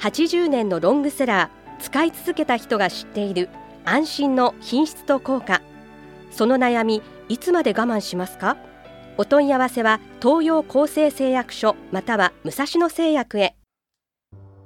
80年のロングセラー使い続けた人が知っている安心の品質と効果。その悩みいつまで我慢しますか？お問い合わせは東洋厚生製薬所または武蔵野製薬へ。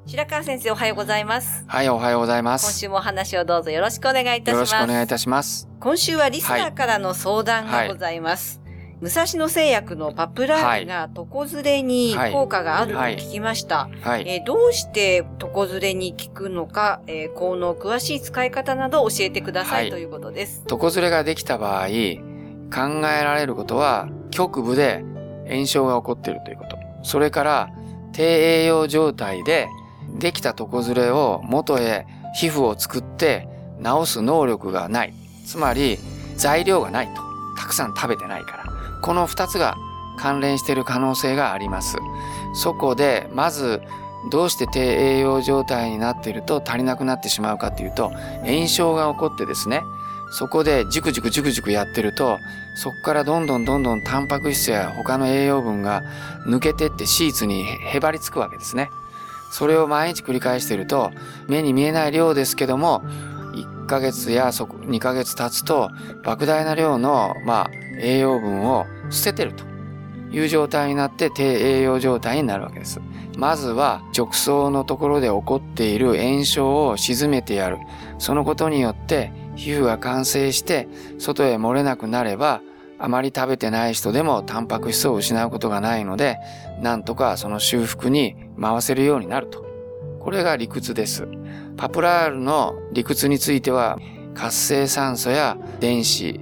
白川先生おはようございます。はい、おはようございます。今週もお話をどうぞよろしくお願いいたしよろますしくお願いいたします。今週はリスナーからの相談がございます、武蔵野製薬のパプラールが床ずれに効果があると聞きました、はい。えーどうして床ずれに効くのか、えー効能詳しい使い方など教えてくださいということです。床ずれができた場合、考えられることは、局部で炎症が起こっているということ。それから、低栄養状態で、できた床ずれを元へ皮膚を作って治す能力がない。つまり、材料がないと。たくさん食べてないから。この二つが関連している可能性があります。そこで、まず、どうして低栄養状態になっていると足りなくなってしまうかというと、炎症が起こってですね、そこでジュクジュクジュクジュクやってると、そこからどんどんどんどんタンパク質や他の栄養分が抜けてってシーツにへばりつくわけですね。それを毎日繰り返してると、目に見えない量ですけども、1ヶ月やそこ2ヶ月経つと、莫大な量の、まあ、栄養分を捨ててるという状態になって低栄養状態になるわけです。まずは直層のところで起こっている炎症を鎮めてやる。そのことによって皮膚が完成して外へ漏れなくなればあまり食べてない人でもタンパク質を失うことがないのでなんとかその修復に回せるようになると。これが理屈です。パプラールの理屈については活性酸素や電子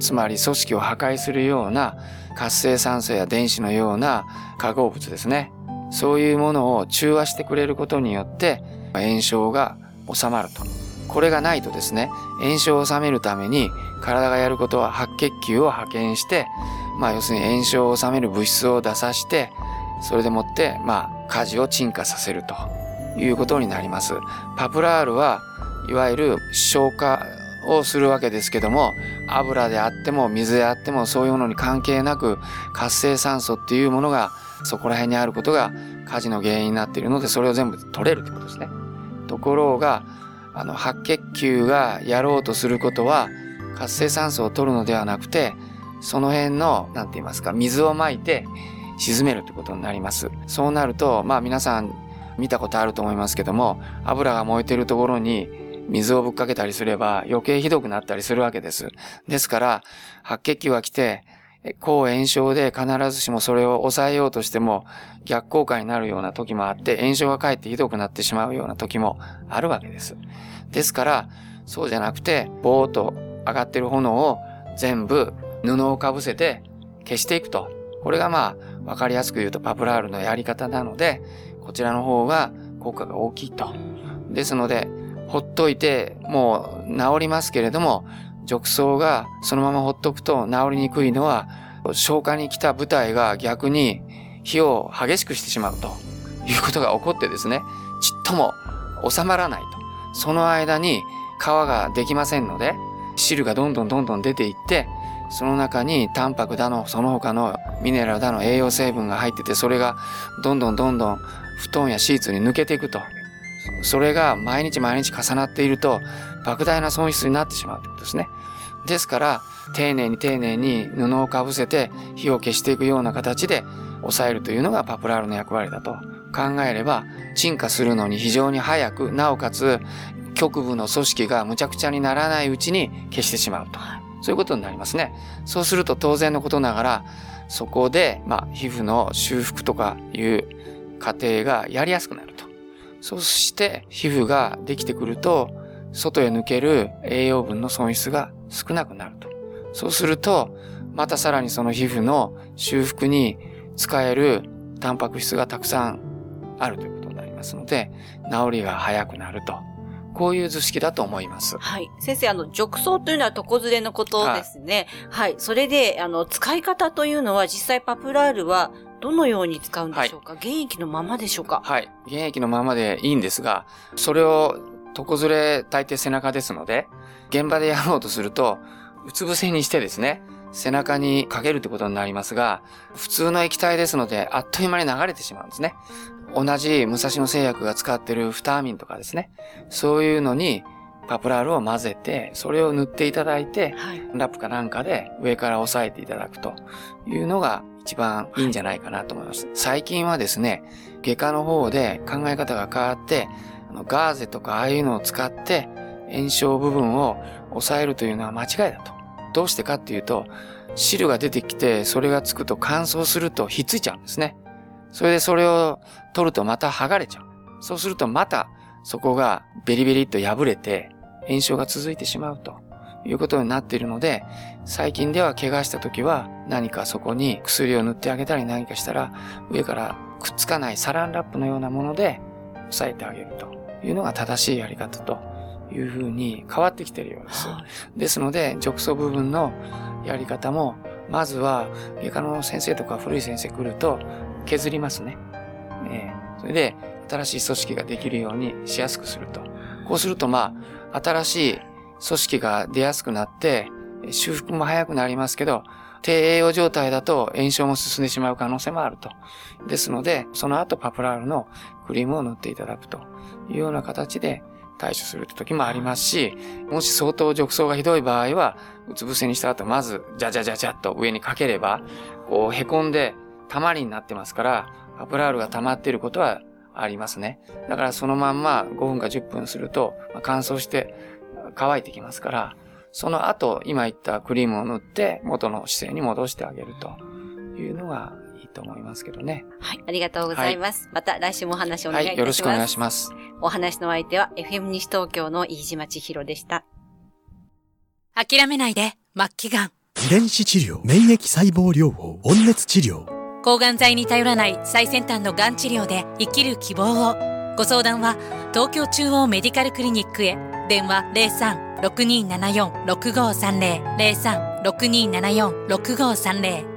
つまり組織を破壊するような活性酸素や電子のような化合物ですね。そういうものを中和してくれることによって炎症が収まると。これがないとですね、炎症を収めるために体がやることは白血球を派遣して、まあ要するに炎症を収める物質を出さして、それでもって、まあ火事を鎮火させるということになります。パプラールはいわゆる消化をするわけですけども、油であっても水であってもそういうものに関係なく活性酸素っていうものがそこら辺にあることが火事の原因になっているのでそれを全部取れるってことですね。ところがあの白血球がやろうとすることは活性酸素を取るのではなくてその辺の何て言いますか水をまいて沈めるってことになります。そうなるとまあ皆さん見たことあると思いますけども油が燃えてるところに水をぶっかけたりすれば余計ひどくなったりするわけです。ですから白血球が来て抗炎症で必ずしもそれを抑えようとしても逆効果になるような時もあって炎症がかえってひどくなってしまうような時もあるわけです。ですからそうじゃなくてぼーっと上がってる炎を全部布をかぶせて消していくと。これがまあわかりやすく言うとパプラールのやり方なのでこちらの方が効果が大きいと。ですのでほっといてもう治りますけれども褥瘡がそのままほっとくと治りにくいのは消化に来た部隊が逆に火を激しくしてしまうということが起こってですねちっとも収まらないとその間に皮ができませんので汁がどんどんどんどん出ていってその中にタンパクだのその他のミネラルだの栄養成分が入っててそれがどんどんどんどん布団やシーツに抜けていくとそれが毎日毎日重なっていると莫大な損失になってしまうということですね。ですから丁寧に丁寧に布をかぶせて火を消していくような形で抑えるというのがパプラールの役割だと考えれば沈下するのに非常に早くなおかつ局部の組織がむちゃくちゃにならないうちに消してしまうとそういうことになりますね。そうすると当然のことながらそこで、まあ、皮膚の修復とかいう過程がやりやすくなると。そして皮膚ができてくると外へ抜ける栄養分の損失が少なくなると。そうすると、またさらにその皮膚の修復に使えるタンパク質がたくさんあるということになります。ますので、治りが早くなると。こういう図式だと思います。はい。先生、あの、褥瘡というのは床ずれのことですね。はい、はい。それで、あの、使い方というのは実際パプラールはどのように使うんでしょうか、はい、現役のままでしょうか？はい。現役のままでいいんですが、それを床ずれ大抵背中ですので、現場でやろうとすると、うつ伏せにしてですね、背中にかけるってことになりますが、普通の液体ですので、あっという間に流れてしまうんですね。同じ武蔵野製薬が使ってるフターミンとかですね。そういうのにパプラールを混ぜて、それを塗っていただいて、はい、ラップかなんかで上から押さえていただくというのが一番いいんじゃないかなと思います。最近はですね、外科の方で考え方が変わって、ガーゼとかああいうのを使って炎症部分を抑えるというのは間違いだと。どうしてかっていうと、汁が出てきて、それがつくと乾燥するとひっついちゃうんですね。それでそれを取るとまた剥がれちゃう。そうするとまたそこがベリベリっと破れて炎症が続いてしまうということになっているので、最近では怪我した時は何かそこに薬を塗ってあげたり何かしたら上からくっつかないサランラップのようなもので押さえてあげるというのが正しいやり方というふうに変わってきているようです。ですので、褥瘡部分のやり方も、まずは外科の先生とか古い先生来ると削りますね。えー、それで新しい組織ができるようにしやすくすると。こうするとまあ、新しい組織が出やすくなって、修復も早くなりますけど、低栄養状態だと炎症も進んでしまう可能性もあると。ですので、その後パプラールのクリームを塗っていただくというような形で対処する時もありますし、もし相当褥瘡がひどい場合は、うつ伏せにした後、まず、じゃじゃじゃじゃっと上にかければ、こう、凹んで、たまりになってますから、パプラールが溜まっていることはありますね。だからそのまんま5分か10分すると、乾燥して乾いてきますから、その後、今言ったクリームを塗って元の姿勢に戻してあげるというのがいいと思いますけどね。はい、ありがとうございます。はい、また来週もお話をお願いいたします。はい、よろしくお願いします。お話の相手は FM 西東京の飯島千尋でした。諦めないで、末期がん。遺伝子治療、免疫細胞療法、温熱治療。抗がん剤に頼らない最先端のがん治療で生きる希望を。ご相談は東京中央メディカルクリニックへ。電話03-6274-6530。03-6274-6530